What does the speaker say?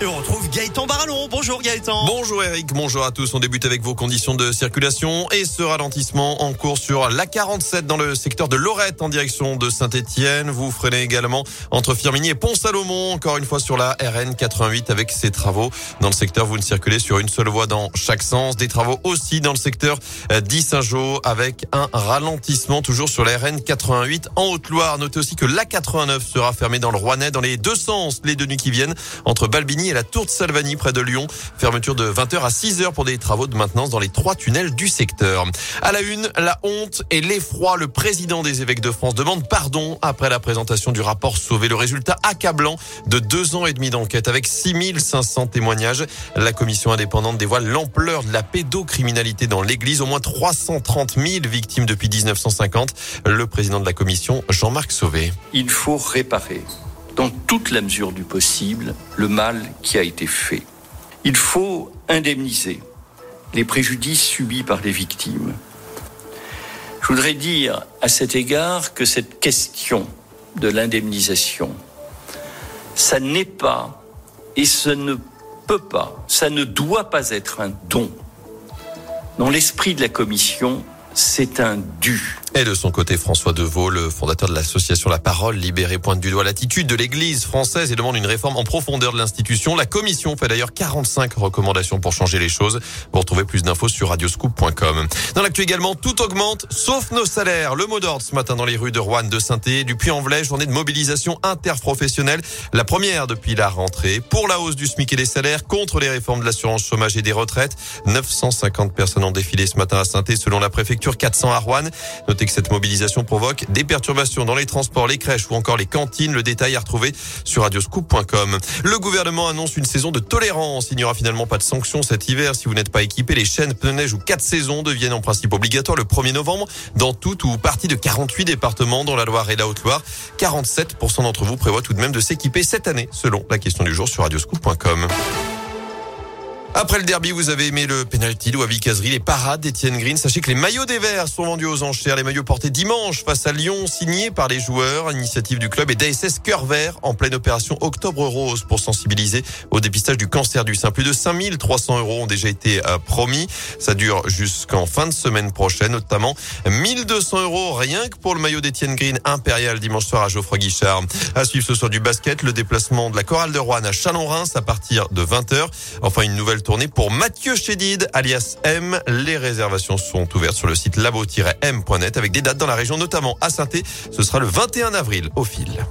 Et on retrouve Gaëtan Barallon. Bonjour Gaëtan. Bonjour Eric, bonjour à tous. On débute avec vos conditions de circulation et ce ralentissement en cours sur la 47 dans le secteur de Lorette en direction de Saint-Etienne. Vous freinez également entre Firminy et Pont-Salomon, encore une fois sur la RN 88 avec ces travaux. Dans le secteur, vous ne circulez sur une seule voie dans chaque sens. Des travaux aussi dans le secteur d'Issingeau avec un ralentissement toujours sur la RN 88 en Haute-Loire. Notez aussi que la 89 sera fermée dans le Rouennais dans les deux sens les deux nuits qui viennent entre Balbini et la tour de Salvani près de Lyon. Fermeture de 20h à 6h pour des travaux de maintenance dans les trois tunnels du secteur. À la une, la honte et l'effroi. Le président des évêques de France demande pardon après la présentation du rapport Sauvé. Le résultat accablant de deux ans et demi d'enquête avec 6500 témoignages. La commission indépendante dévoile l'ampleur de la pédocriminalité dans l'église. Au moins 330 000 victimes depuis 1950. Le président de la commission, Jean-Marc Sauvé. Il faut réparer dans toute la mesure du possible le mal qui a été fait. Il faut indemniser les préjudices subis par les victimes. Je voudrais dire à cet égard que cette question de l'indemnisation, ça n'est pas et ce ne peut pas, ça ne doit pas être un don. Dans l'esprit de la Commission, c'est un dû. Et de son côté, François Deveau, le fondateur de l'association La Parole Libérée, pointe du doigt l'attitude de l'Église française et demande une réforme en profondeur de l'institution. La commission fait d'ailleurs 45 recommandations pour changer les choses. Vous retrouvez plus d'infos sur radioscoop.com. Dans l'actu également, tout augmente, sauf nos salaires. Le mot d'ordre ce matin dans les rues de Rouen, de saint du Puy-en-Velay, journée de mobilisation interprofessionnelle. La première depuis la rentrée pour la hausse du SMIC et des salaires, contre les réformes de l'assurance chômage et des retraites. 950 personnes ont défilé ce matin à saint selon la préfecture, 400 à Rouen. Notez que cette mobilisation provoque des perturbations dans les transports, les crèches ou encore les cantines. Le détail à retrouver sur radioscoop.com. Le gouvernement annonce une saison de tolérance. Il n'y aura finalement pas de sanctions cet hiver si vous n'êtes pas équipé. Les chaînes pneus neige ou quatre saisons deviennent en principe obligatoires le 1er novembre dans toute ou partie de 48 départements dans la Loire et la Haute-Loire. 47% d'entre vous prévoient tout de même de s'équiper cette année selon la question du jour sur radioscoop.com. Après le derby, vous avez aimé le penalty de Wabi Kazri, les parades d'Etienne Green. Sachez que les maillots des Verts sont vendus aux enchères. Les maillots portés dimanche face à Lyon, signés par les joueurs. Initiative du club et d'ASS Cœur Vert en pleine opération Octobre Rose pour sensibiliser au dépistage du cancer du sein. Plus de 5300 euros ont déjà été euh, promis. Ça dure jusqu'en fin de semaine prochaine, notamment 1200 euros rien que pour le maillot d'Etienne Green impérial dimanche soir à Geoffroy Guichard. À suivre ce soir du basket, le déplacement de la chorale de Rouen à Chalon-Reims à partir de 20h. Enfin, une nouvelle tournée pour Mathieu Chédid, alias M. Les réservations sont ouvertes sur le site labo-m.net avec des dates dans la région, notamment à saint Ce sera le 21 avril au fil.